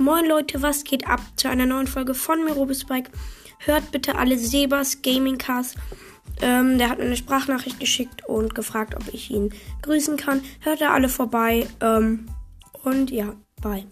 Moin Leute, was geht ab zu einer neuen Folge von mir, Bike? Hört bitte alle Sebas Gaming Cast. Ähm, der hat mir eine Sprachnachricht geschickt und gefragt, ob ich ihn grüßen kann. Hört da alle vorbei. Ähm, und ja, bye.